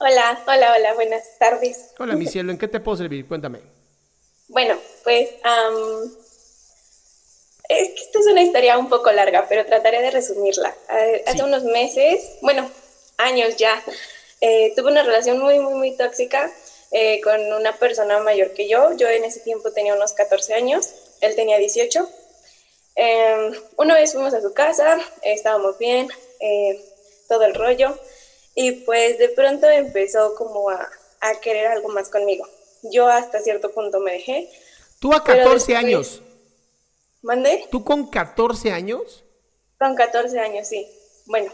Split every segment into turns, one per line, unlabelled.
Hola, hola, hola, buenas tardes.
Hola, mi cielo, ¿en qué te puedo servir? Cuéntame.
Bueno, pues am, es que esta es una historia un poco larga, pero trataré de resumirla. Hace
Sí.
unos meses, bueno, años ya, eh, tuve una relación muy, muy, muy tóxica eh, con una persona mayor que yo. Yo en ese tiempo tenía unos 14 años, él tenía 18. Eh, una vez fuimos a su casa, estábamos bien, eh, todo el rollo, y pues de pronto empezó como a, a querer algo más conmigo. Yo hasta cierto punto me dejé.
Tú a
Pero
14
después-
años.
¿Mandé?
¿Tú con 14 años?
Con 14 años, sí. Bueno,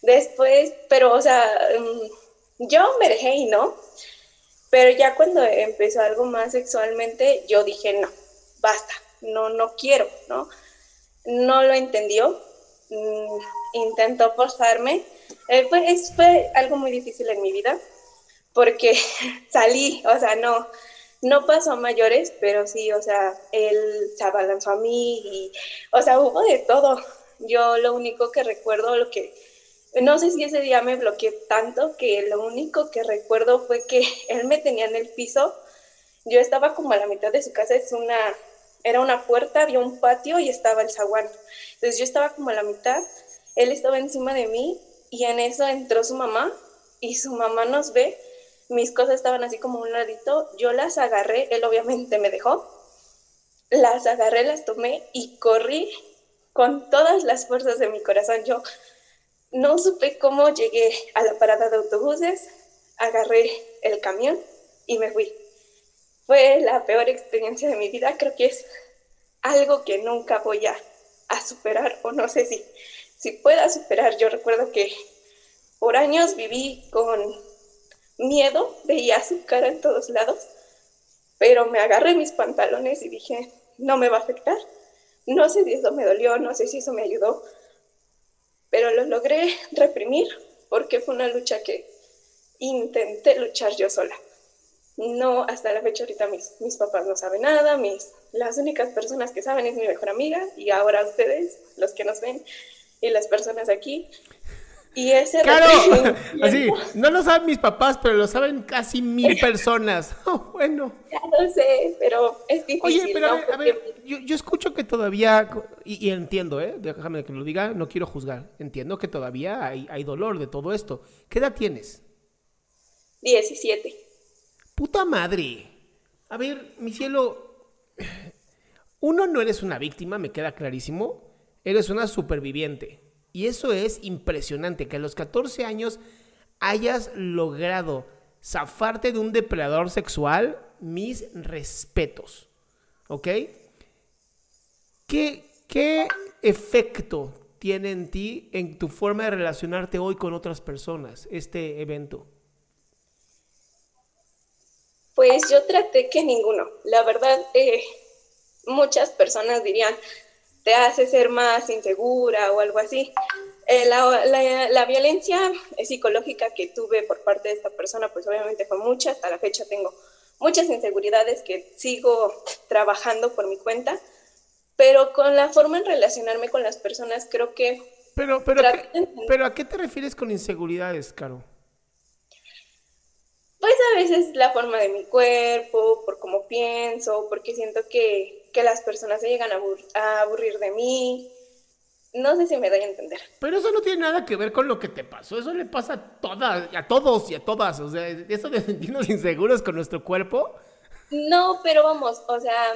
después, pero, o sea, mm, yo me dejé y no, pero ya cuando empezó algo más sexualmente, yo dije, no, basta, no, no quiero, ¿no? No lo entendió, mm, intentó forzarme. Eh, fue, es- algo muy difícil en mi vida, porque salí, o sea, no, no pasó a mayores, pero sí, o sea, él se abalanzó a mí y, o sea, hubo de todo. Yo lo único que recuerdo, lo que, no sé si ese día me bloqueé tanto que lo único que recuerdo fue que él me tenía en el piso. Yo estaba como a la mitad de su casa, es una, era una puerta, había un patio y estaba el zaguán. Entonces yo estaba como a la mitad, él estaba encima de mí y en eso entró su mamá y su mamá nos ve, mis cosas estaban así como un ladito, yo las agarré, él obviamente me dejó, las agarré, las tomé y corrí con todas las fuerzas de mi corazón. Yo no supe cómo llegué a la parada de autobuses, agarré el camión y me fui. Fue la peor experiencia de mi vida, creo que es algo que nunca voy a, a superar o no sé si, si pueda superar. Yo recuerdo que por años viví con miedo, veía su cara en todos lados, pero me agarré mis pantalones y dije, no me va a afectar. No sé si eso me dolió, no sé si eso me ayudó, pero lo logré reprimir porque fue una lucha que intenté luchar yo sola. No, hasta la fecha ahorita mis, mis papás no saben nada, mis, las únicas personas que saben es mi mejor amiga y ahora ustedes, los que nos ven y las personas aquí. Y ese
¡Claro! Así, no lo saben mis papás, pero lo saben casi mil personas. Oh, bueno.
Ya lo sé, pero es difícil.
Oye, pero a
¿no?
ver, a
Porque-
ver, yo, yo escucho que todavía, y, y entiendo, ¿eh? Déjame que lo diga, no quiero juzgar. Entiendo que todavía hay, hay dolor de todo esto. ¿Qué edad tienes?
17.
Puta madre. A ver, mi cielo, uno no eres una víctima, me queda clarísimo. Eres una superviviente. Y eso es impresionante, que a los 14 años hayas logrado zafarte de un depredador sexual, mis respetos. ¿Ok? ¿Qué, qué efecto tiene en ti, en tu forma de relacionarte hoy con otras personas, este evento?
Pues yo traté que ninguno. La verdad, eh, muchas personas dirían, te hace ser más insegura o algo así. Eh, la, la- la violencia psicológica que tuve por parte de esta persona, pues obviamente fue mucha. Hasta la fecha tengo muchas inseguridades que sigo trabajando por mi cuenta. Pero con la forma en relacionarme con las personas, creo que
Pero, pero,
Trato
¿qué- pero ¿a qué te refieres con inseguridades, Caro?
Pues a veces la forma de mi cuerpo, por cómo pienso, porque siento que, que las personas se llegan a, abur- a aburrir de mí. No sé si me doy a entender.
Pero eso no tiene nada que ver con lo que te pasó. Eso le pasa a todas, a todos y a todas. O sea, eso de sentirnos inseguros con nuestro cuerpo.
No, pero vamos, o sea,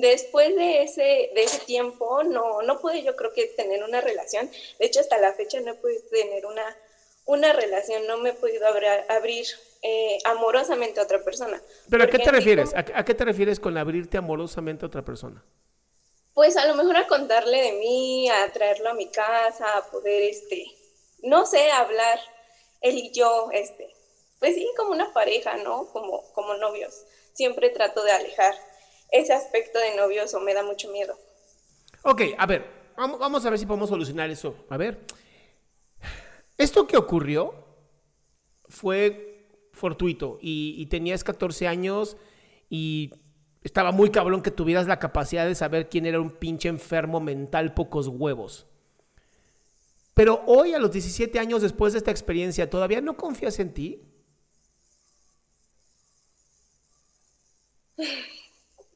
después de ese, de ese tiempo, no, no pude yo creo que tener una relación. De hecho, hasta la fecha no podido tener una, una relación, no me he podido abrir eh, amorosamente a otra persona.
¿Pero a qué te refieres?
como-
¿A, qué te refieres con abrirte amorosamente a otra persona?
Pues a lo mejor a contarle de mí, a traerlo a mi casa, a poder, este, no sé, hablar él y yo, este, pues sí, como una pareja, ¿no? Como, como novios. Siempre trato de alejar ese aspecto de novios o me da mucho miedo.
Ok, a ver, vamos, vamos a ver si podemos solucionar eso. A ver, esto que ocurrió fue fortuito y, y tenías 14 años y estaba muy cabrón que tuvieras la capacidad de saber quién era un pinche enfermo mental pocos huevos. Pero hoy, a los 17 años después de esta experiencia, ¿todavía no confías en ti?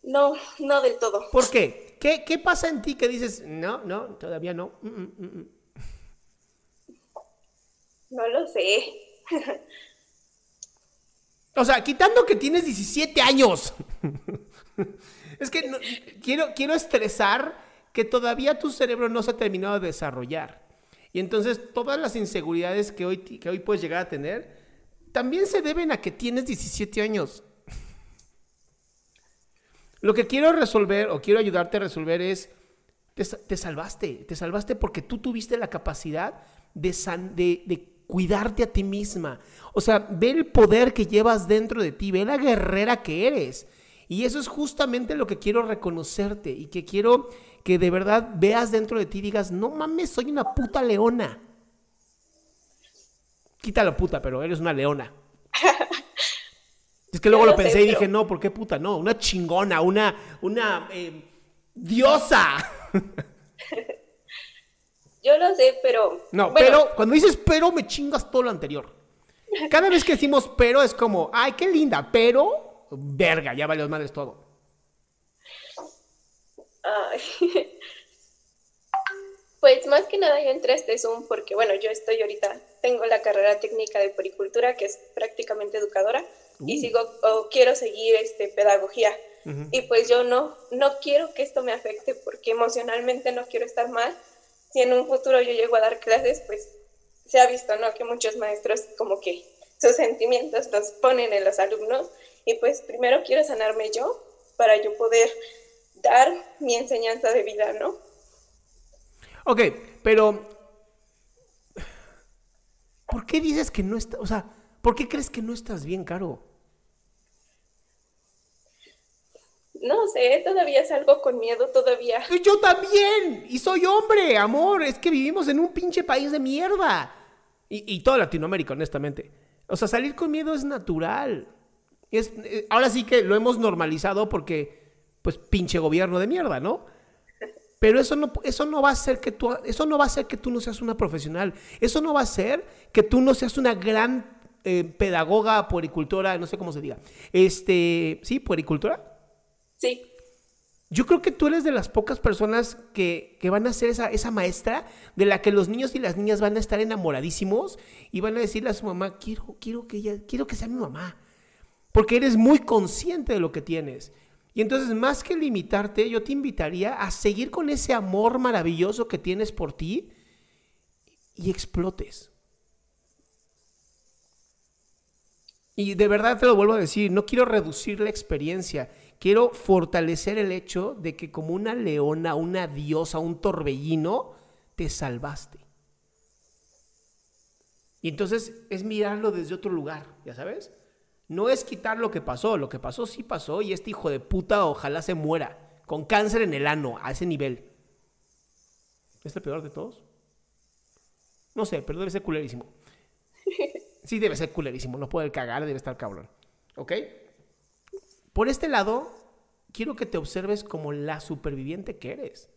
No, no del todo.
¿Por qué? ¿Qué, qué pasa en ti que dices, no, no, todavía no? mm, mm, mm, mm"?
No lo sé.
O sea, quitando que tienes 17 años. es que quiero, quiero estresar que todavía tu cerebro no se ha terminado de desarrollar. Y entonces todas las inseguridades que hoy, que hoy puedes llegar a tener también se deben a que tienes 17 años. Lo que quiero resolver o quiero ayudarte a resolver es, te, te salvaste, te salvaste porque tú tuviste la capacidad de, san- de, de cuidarte a ti misma. O sea, ve el poder que llevas dentro de ti, ve la guerrera que eres. Y eso es justamente lo que quiero reconocerte y que quiero que de verdad veas dentro de ti y digas, no mames, soy una puta leona. Quítalo puta, pero eres una leona. Es que luego lo
lo sé,
pensé y
pero-
dije, no, ¿por qué puta? No, una chingona, una, una eh, diosa.
Yo lo sé, pero...
No,
bueno,
pero cuando dices pero me chingas todo lo anterior. Cada vez que decimos pero es como, ay, qué linda, pero, verga, ya valió madres todo.
Ay. Pues más que nada yo entré a este Zoom porque, bueno, yo estoy ahorita, tengo la carrera técnica de pericultura, que es prácticamente educadora, y sigo, o quiero seguir este, pedagogía. Y pues yo no, no quiero que esto me afecte porque emocionalmente no quiero estar mal. Si en un futuro yo llego a dar clases, pues se ha visto, ¿no? Que muchos maestros como que sus sentimientos los ponen en los alumnos y pues primero quiero sanarme yo para yo poder dar mi enseñanza de vida, ¿no?
Ok, pero, ¿por qué dices que no está, o sea, ¿por qué crees que no estás bien, Caro?
No sé, todavía salgo con miedo, todavía.
Y Yo también, y soy hombre, amor, es que vivimos en un pinche país de mierda. Y, y toda Latinoamérica, honestamente. O sea, salir con miedo es natural. Es, eh, ahora sí que lo hemos normalizado porque, pues, pinche gobierno de mierda, ¿no? Pero eso no, eso no va a hacer que tú, eso no va a hacer que tú no seas una profesional. Eso no va a hacer que tú no seas una gran eh, pedagoga, puericultora, no sé cómo se diga. Este, ¿sí? Puericultora.
Sí,
Yo creo que tú eres de las pocas personas que, que van a ser esa, esa maestra de la que los niños y las niñas van a estar enamoradísimos y van a decirle a su mamá, quiero, quiero que ella, quiero que sea mi mamá. Porque eres muy consciente de lo que tienes. Y entonces, más que limitarte, yo te invitaría a seguir con ese amor maravilloso que tienes por ti y explotes. Y de verdad te lo vuelvo a decir, no quiero reducir la experiencia, quiero fortalecer el hecho de que como una leona, una diosa, un torbellino, te salvaste. Y entonces es mirarlo desde otro lugar, ¿ya sabes? No es quitar lo que pasó, lo que pasó sí pasó y este hijo de puta ojalá se muera, con cáncer en el ano, a ese nivel. ¿Es el peor de todos? No sé, pero debe ser culerísimo. Sí, debe ser culerísimo. No puede cagar, debe estar cabrón. ¿Ok? Por este lado, quiero que te observes como la superviviente que eres.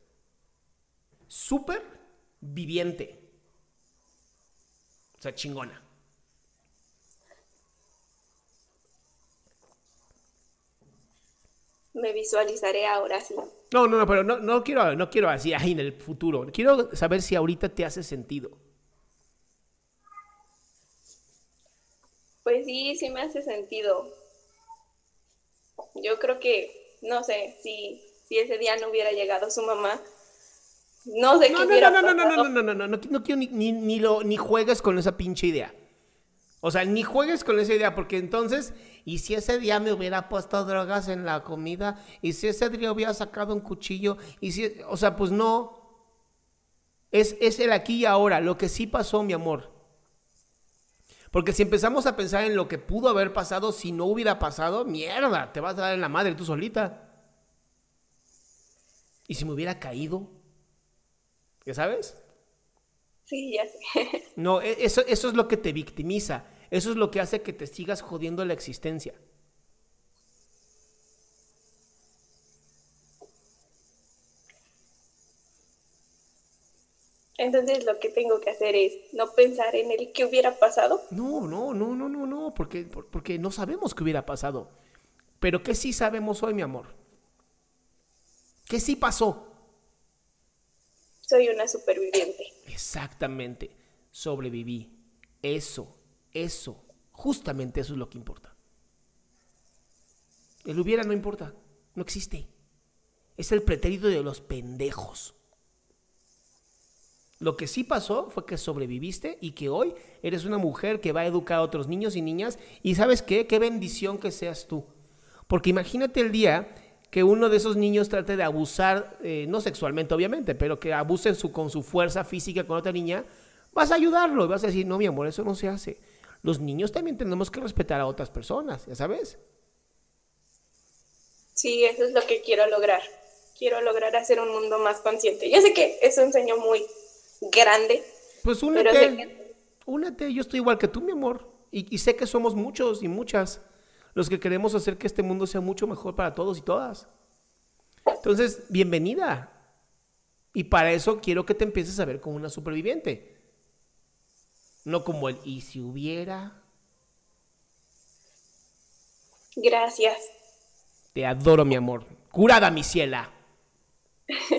Superviviente. O sea, chingona.
Me visualizaré ahora sí.
No, no, no, pero no, no quiero, no quiero así ahí en el futuro. Quiero saber si ahorita te hace sentido.
Pues sí, sí me hace sentido. Yo creo que, no sé, si, si ese día no hubiera llegado su mamá, no sé qué
No, no,
hubiera
no, no, no, no,
pasado.
no, no, no, no, no, no quiero ni, ni, ni lo, ni juegues con esa pinche idea. O sea, ni juegues con esa idea, porque entonces, y si ese día me hubiera puesto drogas en la comida, y si ese día hubiera sacado un cuchillo, y si, o sea, pues no. Es, es el aquí y ahora, lo que sí pasó, mi amor. Porque si empezamos a pensar en lo que pudo haber pasado si no hubiera pasado, mierda, te vas a dar en la madre tú solita. ¿Y si me hubiera caído? ¿Ya sabes?
Sí, ya sé.
No, e- eso, eso es lo que te victimiza. Eso es lo que hace que te sigas jodiendo la existencia.
Entonces lo que tengo que hacer es no pensar en el que hubiera pasado.
No, no, no, no, no, no, porque, por- porque no sabemos qué hubiera pasado. Pero ¿qué sí sabemos hoy, mi amor? ¿Qué sí pasó?
Soy una superviviente.
Exactamente, sobreviví. Eso, eso, justamente eso es lo que importa. El hubiera no importa, no existe. Es el pretérito de los pendejos. Lo que sí pasó fue que sobreviviste y que hoy eres una mujer que va a educar a otros niños y niñas. Y sabes qué, qué bendición que seas tú. Porque imagínate el día que uno de esos niños trate de abusar, eh, no sexualmente obviamente, pero que abuse con su fuerza física con otra niña, vas a ayudarlo y vas a decir, no, mi amor, eso no se hace. Los niños también tenemos que respetar a otras personas, ¿ya sabes?
Sí, eso es lo que quiero lograr. Quiero lograr hacer un mundo más consciente. Yo sé que es un sueño muy grande,
Pues únete,
que
únete, yo estoy igual que tú, mi amor. Y, y sé que somos muchos y muchas los que queremos hacer que este mundo sea mucho mejor para todos y todas. Entonces, bienvenida. Y para eso quiero que te empieces a ver como una superviviente. No como el y si hubiera.
gracias.
Te adoro, mi amor. Curada, mi ciela.